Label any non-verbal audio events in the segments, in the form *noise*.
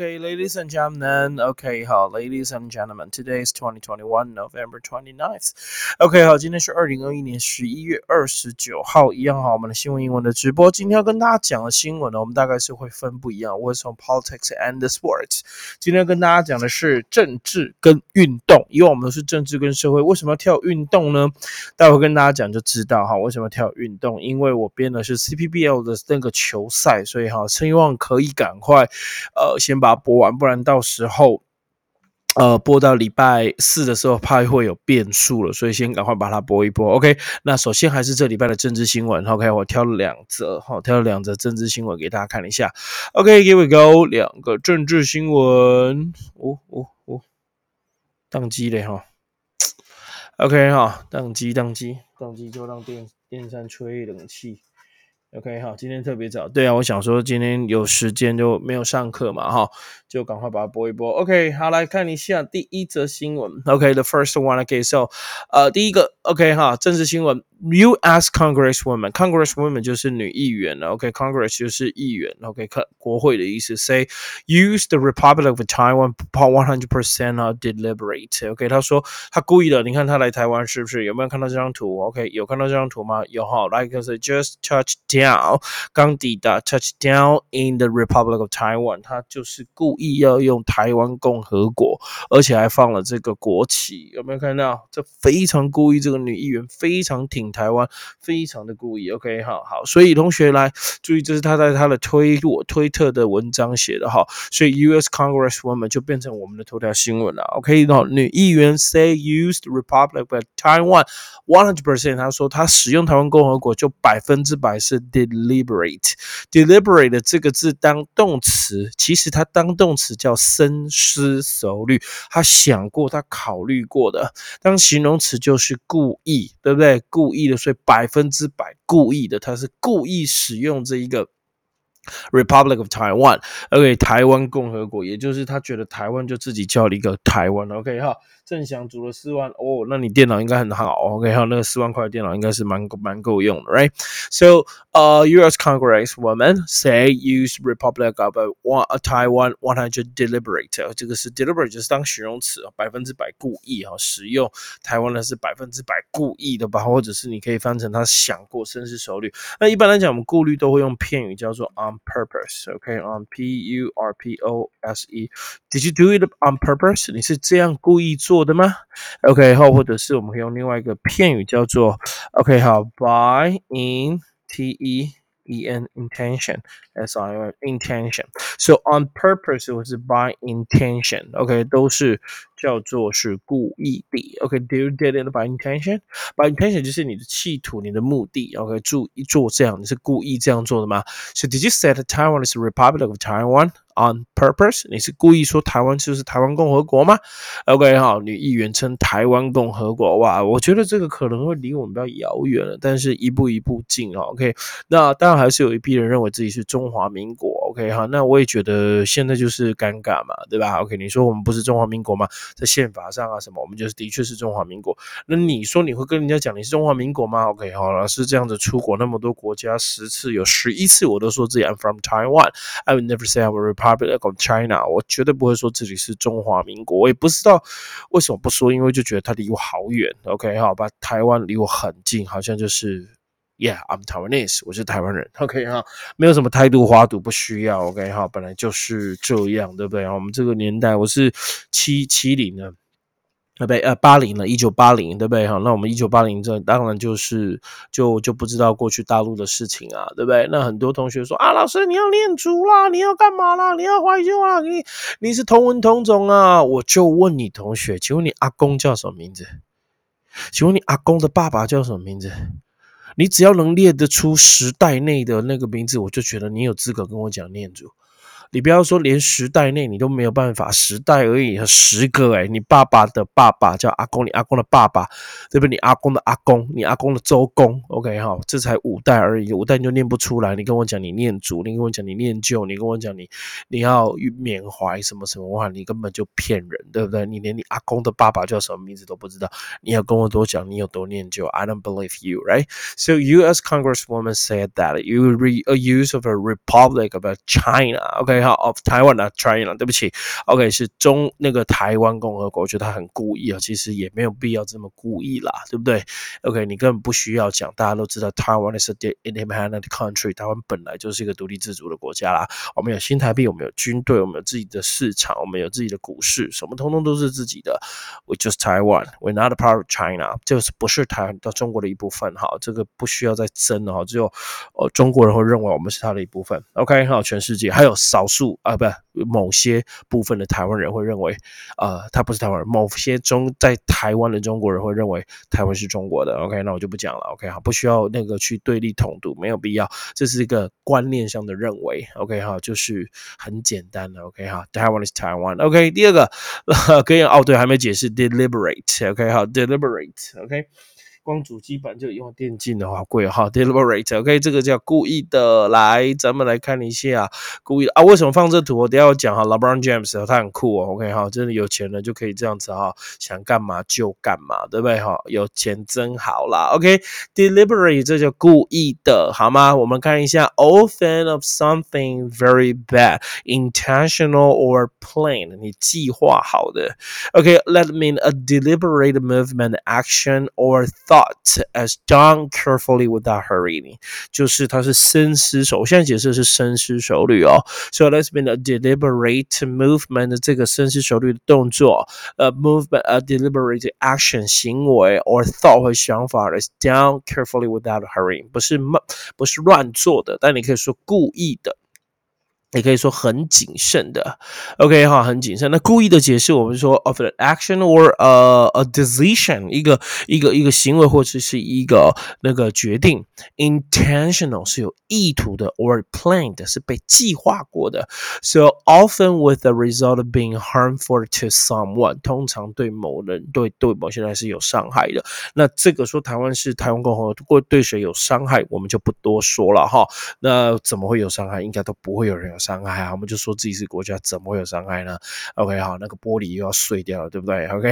Okay, ladies and gentlemen. Okay, 好，ladies and gentlemen. Today is twenty twenty one November twenty ninth. OK，好，今天是二零二一年十一月二十九号，一样好，我们的新闻英文的直播。今天要跟大家讲的新闻呢，我们大概是会分不一样。我从 politics and sports。今天跟大家讲的是政治跟运动，因为我们都是政治跟社会，为什么要跳运动呢？待会跟大家讲就知道哈，为什么要跳运动？因为我编的是 CPBL 的那个球赛，所以哈，希望可以赶快，呃，先把。播完，不然到时候，呃，播到礼拜四的时候，怕会有变数了，所以先赶快把它播一播。OK，那首先还是这礼拜的政治新闻。OK，我挑了两则，好，挑了两则政治新闻给大家看一下。OK，Here we go，两个政治新闻。哦哦哦，宕机了哈。OK 哈，宕机宕机宕机，就让电电扇吹冷气。OK，好，今天特别早，对啊，我想说今天有时间就没有上课嘛，哈，就赶快把它播一播。OK，好，来看一下第一则新闻。OK，the first one，OK，so，呃，第一个，OK，哈，政治新闻。U.S. Congresswoman，Congresswoman 就是女议员。OK，Congress 就是议员。OK，看国会的意思。Say use the Republic of Taiwan one hundred percent deliberate。OK，他说他故意的。你看他来台湾是不是？有没有看到这张图？OK，有看到这张图吗？有哈。Like just touch 刚抵达 touch down in the Republic of Taiwan，他就是故意要用台湾共和国，而且还放了这个国旗。有没有看到？这非常故意。这个女议员非常挺。台湾非常的故意，OK，好好，所以同学来注意，这是他在他的推我推特的文章写的哈，所以 U.S. Congresswoman 就变成我们的头条新闻了，OK，那女议员 say used Republic of Taiwan one hundred percent，他说他使用台湾共和国就百分之百是 deliberate，deliberate 这个字当动词，其实它当动词叫深思熟虑，他想过，他考虑过的，当形容词就是故意，对不对？故意。意的，所以百分之百故意的，他是故意使用这一个 Republic of Taiwan，OK，台湾共和国，也就是他觉得台湾就自己叫了一个台湾，OK 哈。郑祥组了四万哦，那你电脑应该很好，OK 哈，那个四万块的电脑应该是蛮够蛮够用的，Right？So，呃，U.S. Congress woman say use Republic of one Taiwan one hundred deliberate，这个是 deliberate 就是当形容词啊，百分之百故意哈，使用台湾的是百分之百故意的吧，或者是你可以翻成他想过深思熟虑。那一般来讲，我们顾虑都会用片语叫做 on purpose，OK，on P-U-R-P-O-S-E。Did you do it on purpose？你是这样故意做？的吗？OK，好，或者是我们可以用另外一个片语叫做 OK，好，by in T E E N intention S I O intention。So on purpose 或是 by intention，OK，都是 叫做是故意的。OK，do you did it by intention？by intention 就是你的企图、你的目的。OK，注意做这样，你是故意这样做的吗？So did you say Taiwan is Republic of Taiwan？On purpose，你是故意说台湾就是台湾共和国吗？OK，好，女议员称台湾共和国，哇，我觉得这个可能会离我们比较遥远了，但是一步一步近啊。OK，那当然还是有一批人认为自己是中华民国。OK，好，那我也觉得现在就是尴尬嘛，对吧？OK，你说我们不是中华民国吗？在宪法上啊什么，我们就是的确是中华民国。那你说你会跟人家讲你是中华民国吗？OK，好老师这样子，出国那么多国家，十次有十一次我都说自己 I'm from Taiwan，I would never say I'm a Republic。Republic of China，我绝对不会说自己是中华民国，我也不知道为什么不说，因为就觉得它离我好远。OK，好吧，台湾离我很近，好像就是，Yeah，I'm Taiwanese，我是台湾人。OK，哈，没有什么态度花赌，不需要。OK，哈，本来就是这样，对不对？我们这个年代，我是七七零的。对不对？呃，八零了，一九八零，对不对？哈，那我们一九八零这当然就是就就不知道过去大陆的事情啊，对不对？那很多同学说啊，老师你要念书啦，你要干嘛啦？你要怀旧啊？你你是同文同种啊？我就问你同学，请问你阿公叫什么名字？请问你阿公的爸爸叫什么名字？你只要能列得出时代内的那个名字，我就觉得你有资格跟我讲念祖。你不要说连时代内你都没有办法，时代而已，十个哎，你爸爸的爸爸叫阿公，你阿公的爸爸，对不对？你阿公的阿公，你阿公的周公，OK 哈，这才五代而已，五代你就念不出来。你跟我讲你念祖，你跟我讲你念旧，你跟我讲你你要缅怀什么什么话，你根本就骗人，对不对？你连你阿公的爸爸叫什么名字都不知道，你要跟我多讲你有多念旧？I don't believe you, right? So U.S. Congresswoman said that you re a use of a republic of China, OK? Of Taiwan 啊，China，对不起，OK 是中那个台湾共和国，我觉得他很故意啊，其实也没有必要这么故意啦，对不对？OK 你根本不需要讲，大家都知道 Taiwan is a independent country，台湾本来就是一个独立自主的国家啦，我们有新台币，我们有军队，我们有自己的市场，我们有自己的股市，什么通通都是自己的，We just Taiwan，We're not a part of China，就是不是台湾到中国的一部分，哈，这个不需要再争了哈，只有呃中国人会认为我们是他的一部分，OK 好，全世界还有少数啊，不。某些部分的台湾人会认为，呃，他不是台湾人。某些中在台湾的中国人会认为台湾是中国的。OK，那我就不讲了。OK，好，不需要那个去对立统独，没有必要。这是一个观念上的认为。OK，哈，就是很简单的。OK，哈，台湾是台湾。OK，第二个 *laughs* 可以哦，对，还没解释 deliberate。OK，好，deliberate。OK。光主机板就用电竞的话贵哈，deliberate，OK，这个叫故意的。来，咱们来看一下故意啊，为什么放这图？我等下要讲哈，LeBron James 他很酷哦，OK 哈，真的有钱人就可以这样子哈，想干嘛就干嘛，对不对哈？有钱真好啦，OK，deliberate 这叫故意的，好吗？我们看一下，often of something very bad，intentional or plain，你计划好的，OK，let mean a deliberate movement, action or thought as done carefully without hurrying，就是它是深思熟。我现在解释是深思熟虑哦。So let's been a deliberate movement，这个深思熟虑的动作，呃，movement a deliberate action 行为 or thought 或想法 is done carefully without hurrying，不是慢，不是乱做的，但你可以说故意的。 也可以说很谨慎的，OK 哈，很谨慎。那故意的解释，我们说 of an action or a a decision，一个一个一个行为或者是一个那个决定，intentional 是有意图的，or planned 是被计划过的。So often with the result of being harmful to someone，通常对某人对对某些人是有伤害的。那这个说台湾是台湾共和国对谁有伤害，我们就不多说了哈。那怎么会有伤害？应该都不会有人。伤害啊，我们就说自己是国家，怎么会有伤害呢？OK，好，那个玻璃又要碎掉了，对不对？OK，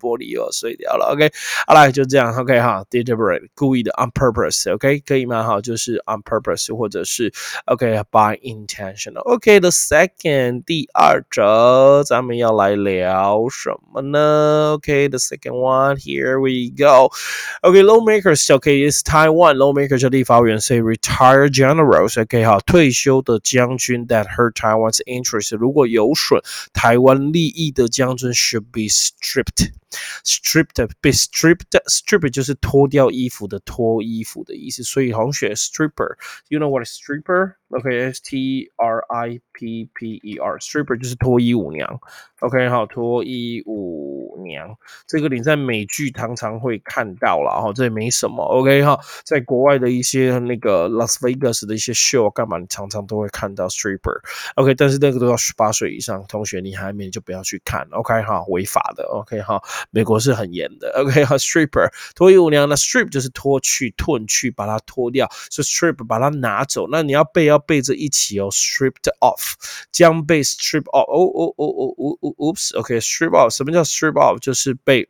玻璃又要碎掉了。OK，好了，就这样。OK，哈，deliberate，故意的，on purpose，OK，可以吗？好，就是 on purpose，或者是 OK，by intentional。OK，the second，第二者，咱们要来聊什么呢？OK，the second one，here we go。OK，lawmakers，OK，is Taiwan，lawmakers 叫立法委员，say retired generals，OK，好，退休的。 将军 that hurt Taiwan's interest，如果有损台湾利益的将军 should be stripped。stripped be stripped strip 就是脱掉衣服的脱衣服的意思，所以好像学 stripper。You know what a stripper? OK，stripper，stripper 就是脱衣舞娘。OK，好，脱衣舞娘这个你在美剧常常会看到了哈，这也没什么。OK 哈，在国外的一些那个 Las Vegas 的一些 show 干嘛，你常常都会看到 stripper。OK，但是那个都要十八岁以上，同学你还没就不要去看。OK 哈，违法的。OK 哈，美国是很严的。OK 哈，stripper 脱衣舞娘，那 strip 就是脱去、褪去，把它脱掉，是 strip 把它拿走。那你要背要背着一起哦，stripped off，将被 stripped off。哦哦哦哦哦哦。，oops。OK，stripped off，什么叫 stripped off？就是被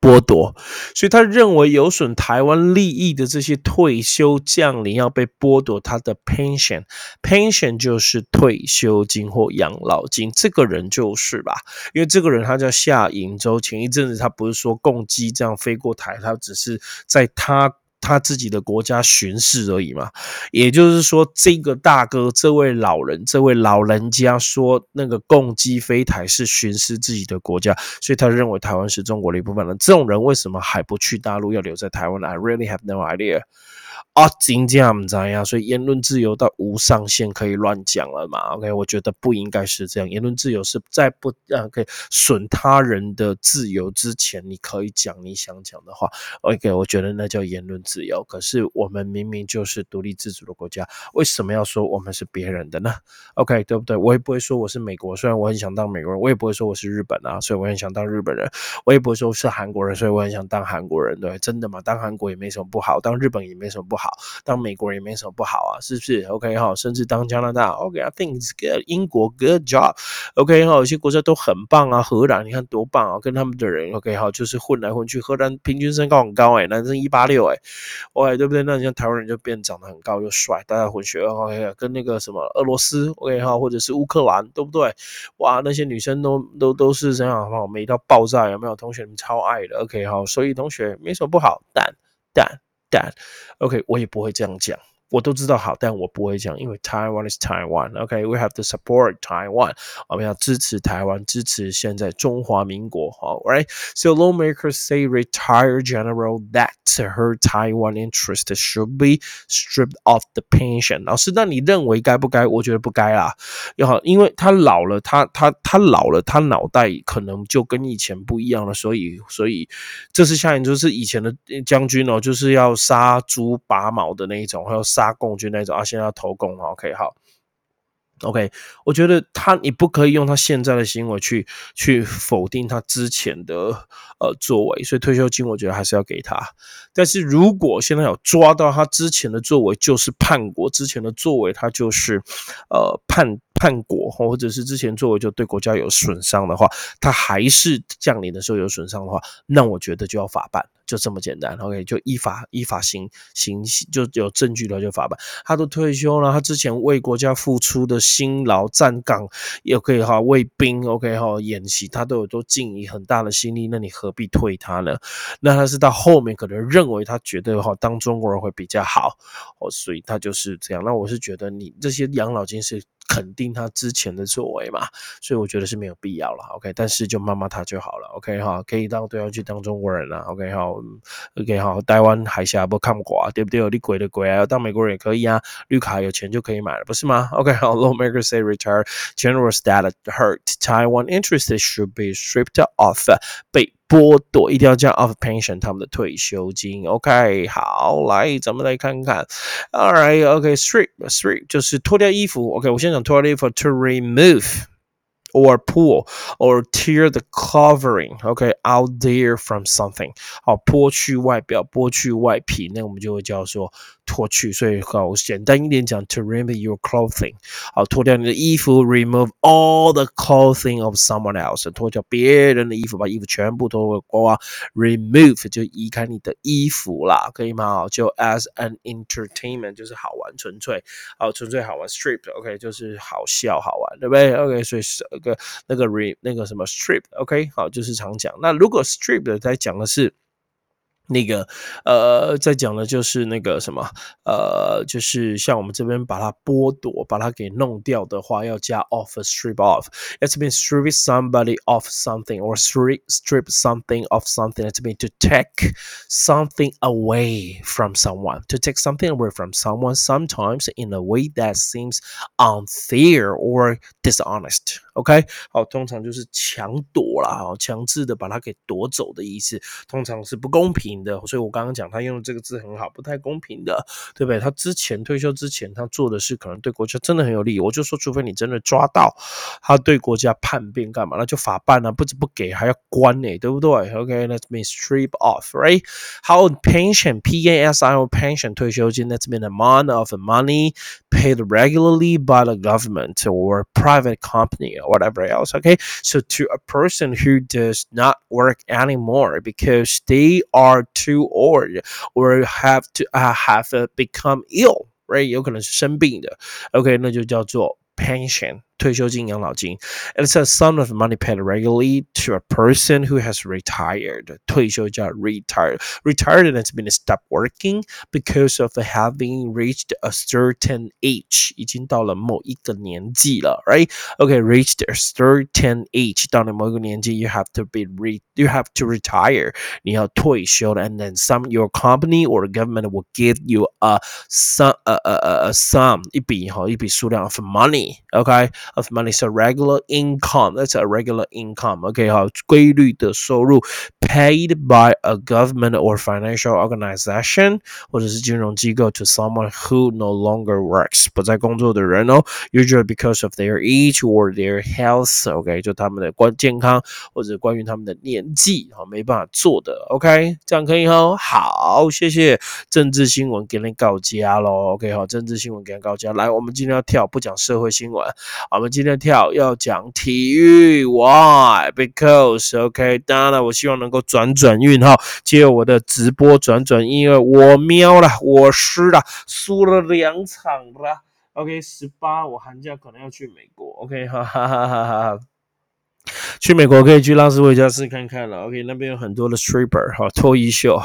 剥夺，所以他认为有损台湾利益的这些退休将领要被剥夺他的 pension，pension 就是退休金或养老金，这个人就是吧？因为这个人他叫夏银洲，前一阵子他不是说共机这样飞过台，他只是在他。他自己的国家巡视而已嘛，也就是说，这个大哥，这位老人，这位老人家说，那个共济飞台是巡视自己的国家，所以他认为台湾是中国的一部分了。这种人为什么还不去大陆，要留在台湾呢？I really have no idea. 啊，真这样子呀，所以言论自由到无上限，可以乱讲了嘛？OK，我觉得不应该是这样。言论自由是在不让可以损他人的自由之前，你可以讲你想讲的话。OK，我觉得那叫言论自由。可是我们明明就是独立自主的国家，为什么要说我们是别人的呢？OK，对不对？我也不会说我是美国，虽然我很想当美国人，我也不会说我是日本啊，所以我很想当日本人。我也不会说是韩国人，所以我很想当韩国人。对，真的吗？当韩国也没什么不好，当日本也没什么。不不好，当美国人也没什么不好啊，是不是？OK 哈，甚至当加拿大，OK，I think good，英国 good job，OK 哈，有些国家都很棒啊，荷兰你看多棒啊，跟他们的人 OK 哈，就是混来混去，荷兰平均身高很高哎，男生一八六哎，OK 对不对？那你像台湾人就变长得很高又帅，大家混血 OK，跟那个什么俄罗斯 OK 哈，或者是乌克兰对不对？哇，那些女生都都都是这样哈，美到爆炸，有没有？同学们超爱的，OK 好，所以同学没什么不好，但但，OK 我也不会这样讲。我都知道好，但我不会讲，因为 Taiwan is Taiwan。OK，we have to support Taiwan。我们要支持台湾，支持现在中华民国。好，Right？So lawmakers say retired general that her Taiwan interest should be stripped of the pension。老师，那你认为该不该？我觉得不该啦。要好，因为他老了，他他他老了，他脑袋可能就跟以前不一样了。所以，所以这是下一就是以前的将军哦，就是要杀猪拔毛的那一种，还有。杀共军那种啊，现在要投共，OK，好，OK，我觉得他你不可以用他现在的行为去去否定他之前的呃作为，所以退休金我觉得还是要给他。但是如果现在有抓到他之前的作为就是叛国，之前的作为他就是呃叛叛国，或者是之前作为就对国家有损伤的话，他还是降临的时候有损伤的话，那我觉得就要法办。就这么简单，OK，就依法依法行行，就有证据了就法办。他都退休了，他之前为国家付出的辛劳站岗也可以哈，为兵 OK 哈演习，他都有都尽以很大的心力，那你何必退他呢？那他是到后面可能认为他觉得哈当中国人会比较好哦，所以他就是这样。那我是觉得你这些养老金是。肯定他之前的作为嘛，所以我觉得是没有必要了。OK，但是就骂骂他就好了。OK 哈，可以当对方去当中国人了。OK 好，OK 好，台湾海峡不看过啊，对不对？你鬼的鬼啊，当美国人也可以啊，绿卡有钱就可以买了，不是吗？OK 好，Lawmaker say retire generals that hurt Taiwan interests should be stripped off，被。剥夺一定要加 of pension 他们的退休金。OK，好，来，咱们来看看。All right，OK，strip，strip 就是脱掉衣服。OK，我先讲脱掉衣服，to remove。or pull or tear the covering okay out there from something 好剥去外表剥去外皮那我们就会叫做 脱去，所以好简单一点讲，to remove your clothing，好脱掉你的衣服，remove all the clothing of someone else，脱掉别人的衣服，把衣服全部脱光，remove 就移开你的衣服啦，可以吗？就 as an entertainment 就是好玩，纯粹，好纯粹好玩，strip，OK 就是好笑好玩，对不对？OK，所以是那个那个 re 那个什么 strip，OK 好就是常讲。那如果 strip 在讲的是。那个呃，在讲的就是那个什么呃，就是像我们这边把它剥夺、把它给弄掉的话，要加 off strip off。It's been strip somebody off something or strip strip something off something. It's been to take something away from someone. To take something away from someone, sometimes in a way that seems unfair or dishonest. OK，好，通常就是强夺啦，哦，强制的把它给夺走的意思，通常是不公平的。所以我刚刚讲他用的这个字很好，不太公平的，对不对？他之前退休之前，他做的事可能对国家真的很有利。我就说，除非你真的抓到他对国家叛变干嘛，那就法办啊，不止不给，还要关呢，对不对？OK，let me strip off，right？How，pension，P A S I O pension 退休金，that's been amount of money paid regularly by the government or private company. whatever else. Okay. So to a person who does not work anymore because they are too old or have to uh, have uh, become ill, right? 有可能是生病的。OK，那就叫做 pension 退休金、养老金。And it's a sum of money paid regularly to a person who has retired. 退休叫 retired. Retired and has been stopped working because of having reached a certain age. 已经到了某一个年纪了，right? Okay, reached a certain age. 到了某一个年纪，you have to be re you have to retire. 你要退休了，and then some your company or government will give you a some a a a sum 一笔哈一笔数量 of money. Okay. of money. So regular income, that's a regular income. OK，好，规律的收入，paid by a government or financial organization 或者是金融机构 to someone who no longer works 不再工作的人哦，usually because of their age or their health. OK，就他们的关健康或者关于他们的年纪啊，没办法做的。OK，这样可以哈。好，谢谢政治新闻给你告家喽。OK，好，政治新闻给你告家。来，我们今天要跳，不讲社会新闻， 我们今天跳要讲体育。Why？Because OK，当然了，我希望能够转转运哈，借我的直播转转，因为我喵了，我输了，输了两场了。OK，十八，我寒假可能要去美国。OK，哈哈哈哈哈哈。去美国可以去拉斯维加斯看看了，OK，那边有很多的 stripper 哈，脱衣秀，，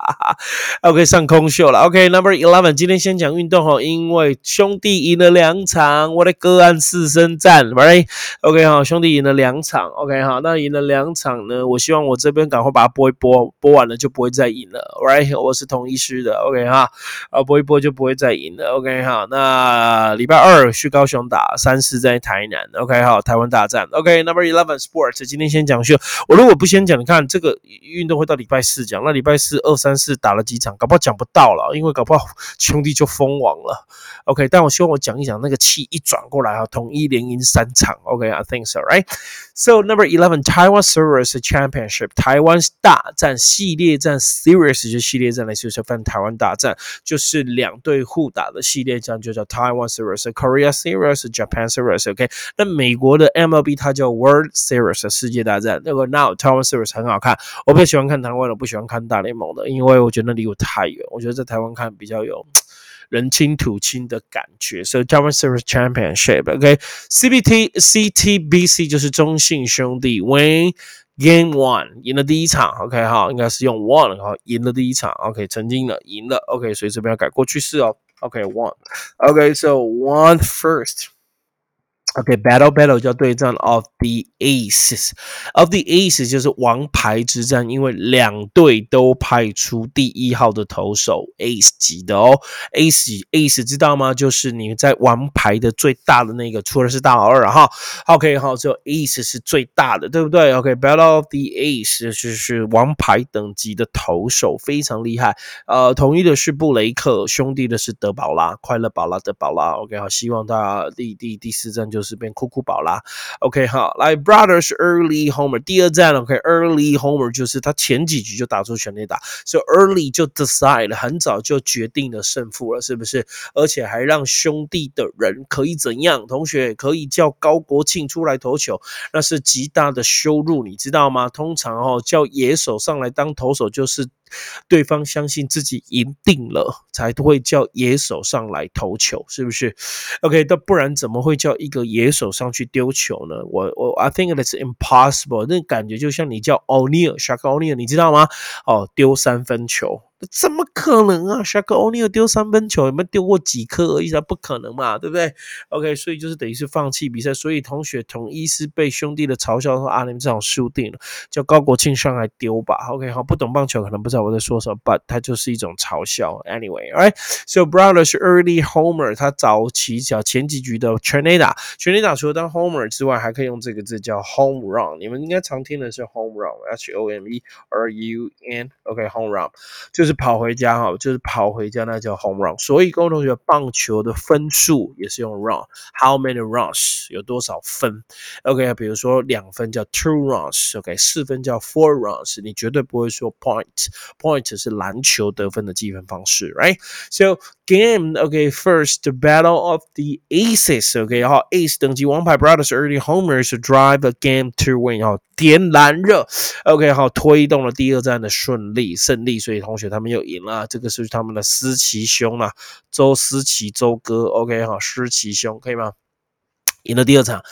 *laughs* OK，上空秀了，OK，Number Eleven，今天先讲运动哈，因为兄弟赢了两场，我的个案四声战，Right，OK 哈，兄弟赢了两场，OK 哈，那赢了两场呢，我希望我这边赶快把它播一播，播完了就不会再赢了，Right，我是同一师的，OK 哈，啊播一播就不会再赢了，OK 哈，那礼拜二去高雄打，三四在台南，OK 哈，台湾大战，OK。Number eleven sports，今天先讲秀。我如果不先讲，你看这个运动会到礼拜四讲，那礼拜四二三四打了几场，搞不好讲不到了，因为搞不好兄弟就封王了。OK，但我希望我讲一讲那个气一转过来啊，统一连赢三场。OK，I think so, right? So number eleven Taiwan Series Championship，台湾大战系列战 Series 就系列战来说，就分台湾大战，就是两队互打的系列战，就叫 Taiwan Series、Korea Series、Japan Series。OK，那美国的 MLB 它叫 World Series 世界大战，那个 Now Taiwan Series 很好看，我比较喜欢看台湾的，不喜欢看大联盟的，因为我觉得那离我太远，我觉得在台湾看比较有人亲土亲的感觉。So Taiwan Series Championship，OK，CBT CTBC 就是中信兄弟 Win Game One 赢了第一场，OK 哈，应该是用 One 哈赢了第一场，OK 曾经的赢了，OK，所以这边要改过去式哦，OK One，OK，So One First。OK，battle battle 叫对战，of the aces，of the aces 就是王牌之战，因为两队都派出第一号的投手，ace 级的哦，ace ace 知道吗？就是你在王牌的最大的那个，除了是大老二哈，OK 好，只有 ace 是最大的，对不对？OK，battle of the ace 就是王牌等级的投手，非常厉害。呃，统一的是布雷克，兄弟的是德保拉，快乐宝拉德保拉。OK，好，希望他第第第四战就。就是变酷酷宝啦，OK 好，来 Brothers Early Homer 第二站，OK Early Homer 就是他前几局就打出全垒打，所以 Early 就 decide 了很早就决定了胜负了，是不是？而且还让兄弟的人可以怎样？同学可以叫高国庆出来投球，那是极大的羞辱，你知道吗？通常哦叫野手上来当投手就是。对方相信自己赢定了，才会叫野手上来投球，是不是？OK，那不然怎么会叫一个野手上去丢球呢？我我 I think that's impossible，那感觉就像你叫 O'Neal，Shaq O'Neal，你知道吗？哦，丢三分球。怎么可能啊？Shaq O'Neal 丢三分球，有没有丢过几颗而已？他不可能嘛，对不对？OK，所以就是等于是放弃比赛。所以同学统一是被兄弟的嘲笑说啊，你们这场输定了，叫高国庆上来丢吧。OK，好，不懂棒球可能不知道我在说什么，But 它就是一种嘲笑。Anyway，right？So Brother 是 Early Homer，他早期叫前几局的全垒打，全垒打除了当 Homer 之外，还可以用这个字叫 Home Run。你们应该常听的是 Home Run，H O M E R U N，OK，Home Run 就是。是跑回家哈，就是跑回家，那叫 home run。所以各位同学，棒球的分数也是用 run，how many runs 有多少分？OK，比如说两分叫 two runs，OK，四分叫 four runs。你绝对不会说 point，point 是篮球得分的计分方式，right？So game，OK，first battle of the aces，OK，好，ace 等级王牌 brothers early homers drive a game to win，好，点燃热，OK，好，推动了第二战的顺利胜利，所以同学他。他们又赢了，这个是他们的思齐兄啊，周思齐周哥，OK 哈，思齐兄可以吗？赢了第二场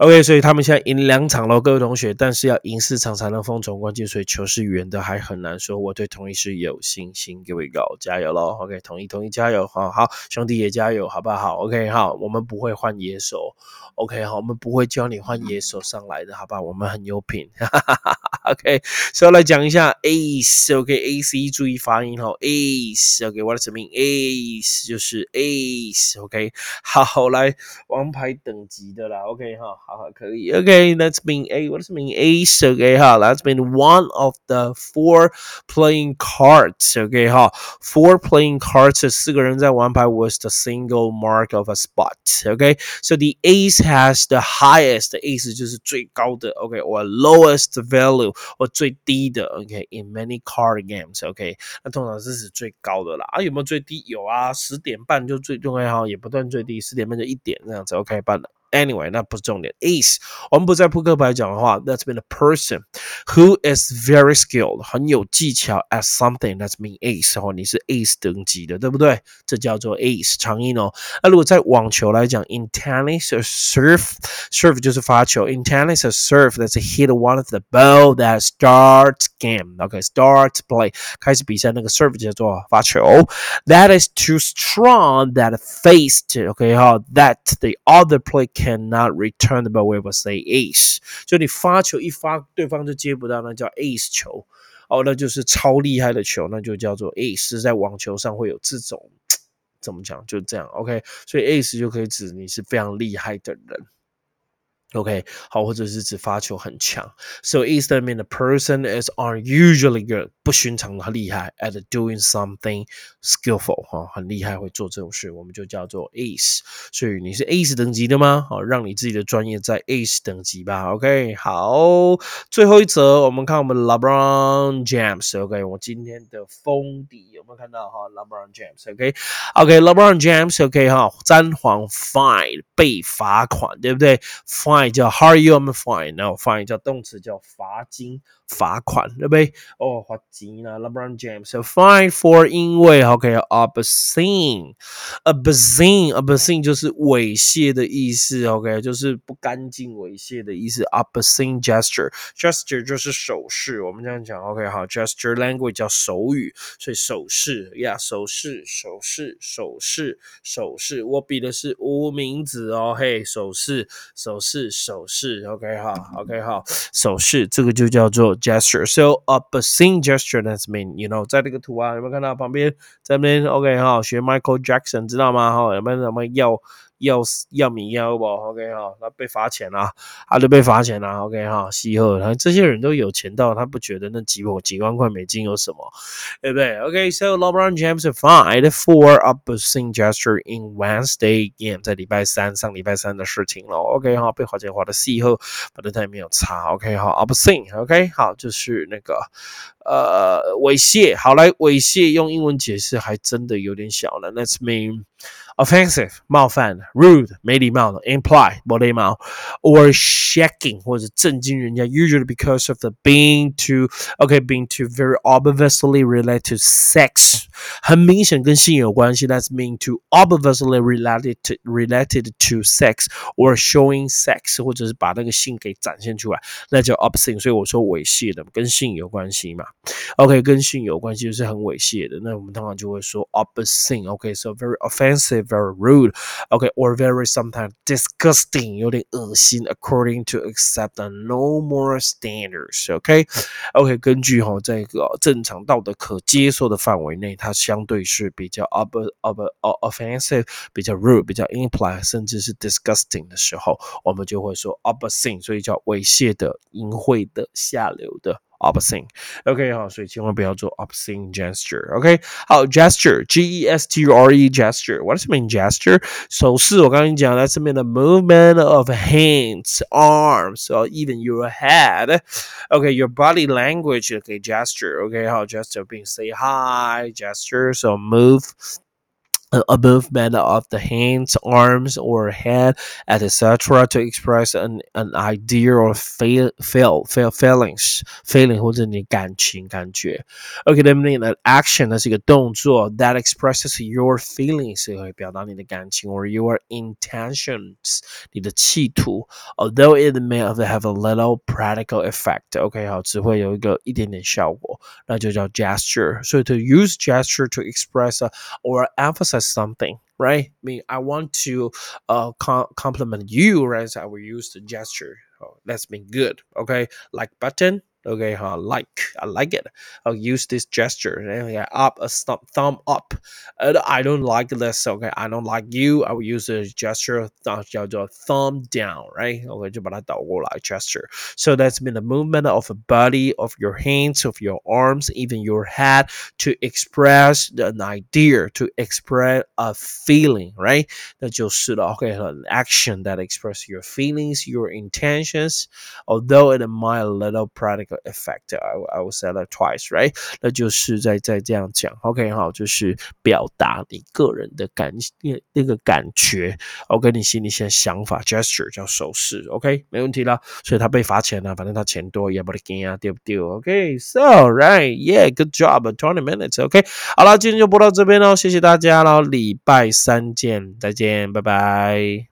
，OK，所以他们现在赢两场喽，各位同学，但是要赢四场才能封总冠军，所以球是圆的，还很难说。我对同一是有信心，各位高加油喽，OK，同一同一加油，好好兄弟也加油，好不好？OK 好，我们不会换野手。OK，好，我们不会教你换野手上来的，好吧？我们很有品。*laughs* OK，所以来讲一下 Ace，OK，Ace，注意发音哈，Ace，OK，what does it mean？Ace 就是 Ace，OK，好，来王牌等级的啦，OK 哈，好好可以，OK，That's mean A，what does it mean Ace？OK 哈，That's mean one of the four playing cards，OK 哈，four playing cards，四个人在玩牌 was the single mark of a spot，OK，so the Ace has the highest，Ace 就是最高的，OK，or lowest value。或最低的，OK，in many card games，OK，那通常是指最高的啦。啊，有没有最低？有啊，十点半就最重要哈，也不断最低，十点半就一点这样子，OK，办了。 Anyway，那不是重点。Ace，我们不在扑克牌讲的话，That's been a person who is very skilled，很有技巧 at something。That's mean ace，哦，你是 ace 等级的，对不对？这叫做 ace 长音哦。那如果在网球来讲，in tennis a serve，serve 就是发球。In tennis a serve，that's a hit one of the ball that starts game。OK，starts play，开始比赛那个 serve 叫做发球。That is too strong that faced。OK 哈，that the other play Cannot return the ball, we will say ace。就你发球一发，对方就接不到，那叫 ace 球。哦，那就是超厉害的球，那就叫做 ace。在网球上会有这种，怎么讲？就这样，OK。所以 ace 就可以指你是非常厉害的人。OK，好，或者是指发球很强。So is that mean the person is unusually good，不寻常的厉害 at doing something skillful，哈，很厉害会做这种事，我们就叫做 ace。所以你是 ace 等级的吗？好，让你自己的专业在 ace 等级吧。OK，好，最后一则，我们看我们 LeBron James。OK，我今天的封底有没有看到哈？LeBron James，OK，OK，LeBron James，OK 哈，詹皇 fine 被罚款，对不对？fine。叫 How are you? I'm fine. 然后 fine 叫动词叫罚金。罚款，对不对？哦，罚金啊！LeBron James fine for 因为 OK obscene，obscene，obscene 就是猥亵的意思，OK 就是不干净、猥亵的意思。obscene gesture，gesture 就是手势，我们这样讲 OK 好，gesture language 叫手语，所以手势呀，手势，手势，手势，手势。我比的是无名指哦，嘿，手势，手势，手势，OK 哈，OK 哈，手势，这个就叫做。gesture. So a obscene gesture that's mean you know，在这个图啊，有没有看到旁边在那边 OK 哈，学 Michael Jackson 知道吗？哈，有没有什么要要要米要不？OK 哈，他被罚钱了，他就被罚钱了。OK 哈，西鹤，他这些人都有钱到他不觉得那几几万块美金有什么，对不对？OK，so LeBron James fined for obscene gesture in Wednesday game，在礼拜三上礼拜三的事情了。OK 哈，被罚钱罚的西后，反正他也没有查。OK 哈，obscene，OK 好，就是那个呃猥亵。好来，猥亵用英文解释还真的有点小了。Let's mean。offensive 冒犯，rude 没礼貌的，imply 不礼貌，or shocking 或者震惊人家，usually because of the being too okay being too very obviously related to sex，很明显跟性有关系，that's mean to obviously related to related to sex or showing sex，或者是把那个性给展现出来，那叫 obscene。所以我说猥亵的跟性有关系嘛，OK 跟性有关系就是很猥亵的，那我们通常就会说 obscene，OK，so very offensive。 very rude, okay, or very sometimes disgusting, 有点恶心，according to accept the normal standards, okay, OK，根据哈这个正常道德可接受的范围内，它相对是比较 ob ob offensive，比较 rude，比较 imply，甚至是 disgusting 的时候，我们就会说 obscene，所以叫猥亵的、淫秽的、下流的。 obscene。OK 好，所以千万不要做 obscene gesture。OK 好，gesture，G E S T U R E gesture。What does it mean gesture？手势，我刚刚讲，that's mean the movement of hands, arms, or even your head. Okay, your body language 可以 gesture。OK 好，gesture being say hi, gesture, so move a movement of the hands, arms, or head, etc. to express an, an idea or feel, feel, feel feelings, feeling 或者你感情感觉。Okay, that means an action 那是一个动作 that expresses your feelings 会表达你的感情 or your intentions 你的企图。Although it may have a little practical effect. OK，好，只会有一个一点点效果，那就叫 gesture. So to use gesture to express a, or emphasize something right? I mean, I want to uh com- compliment you, right? So I will use the gesture. Oh, that's been good. Okay, like button. Okay, huh? Like I like it. I'll use this gesture. Okay, up a thumb, thumb up. And I don't like this. Okay, I don't like you. I will use the gesture 叫做 thumb down. Right? Okay, 就把它倒过来 gesture. So that's been the movement of a body, of your hands, of your arms, even your head to express an idea, to express a feeling. Right? 那就是了。Okay, an action that express your feelings, your intentions, although it might a little practical effect. I I will say that twice, right? 那就是在在这样讲，OK 好，就是表达你个人的感那那个感觉，OK 你心里现在想法，gesture 叫手势，OK 没问题啦。所以他被罚钱了，反正他钱多也不得给啊，对不对？OK，so right，yeah，good job，twenty minutes，OK，好了，今天就播到这边喽，谢谢大家喽，礼拜三见，再见，拜拜。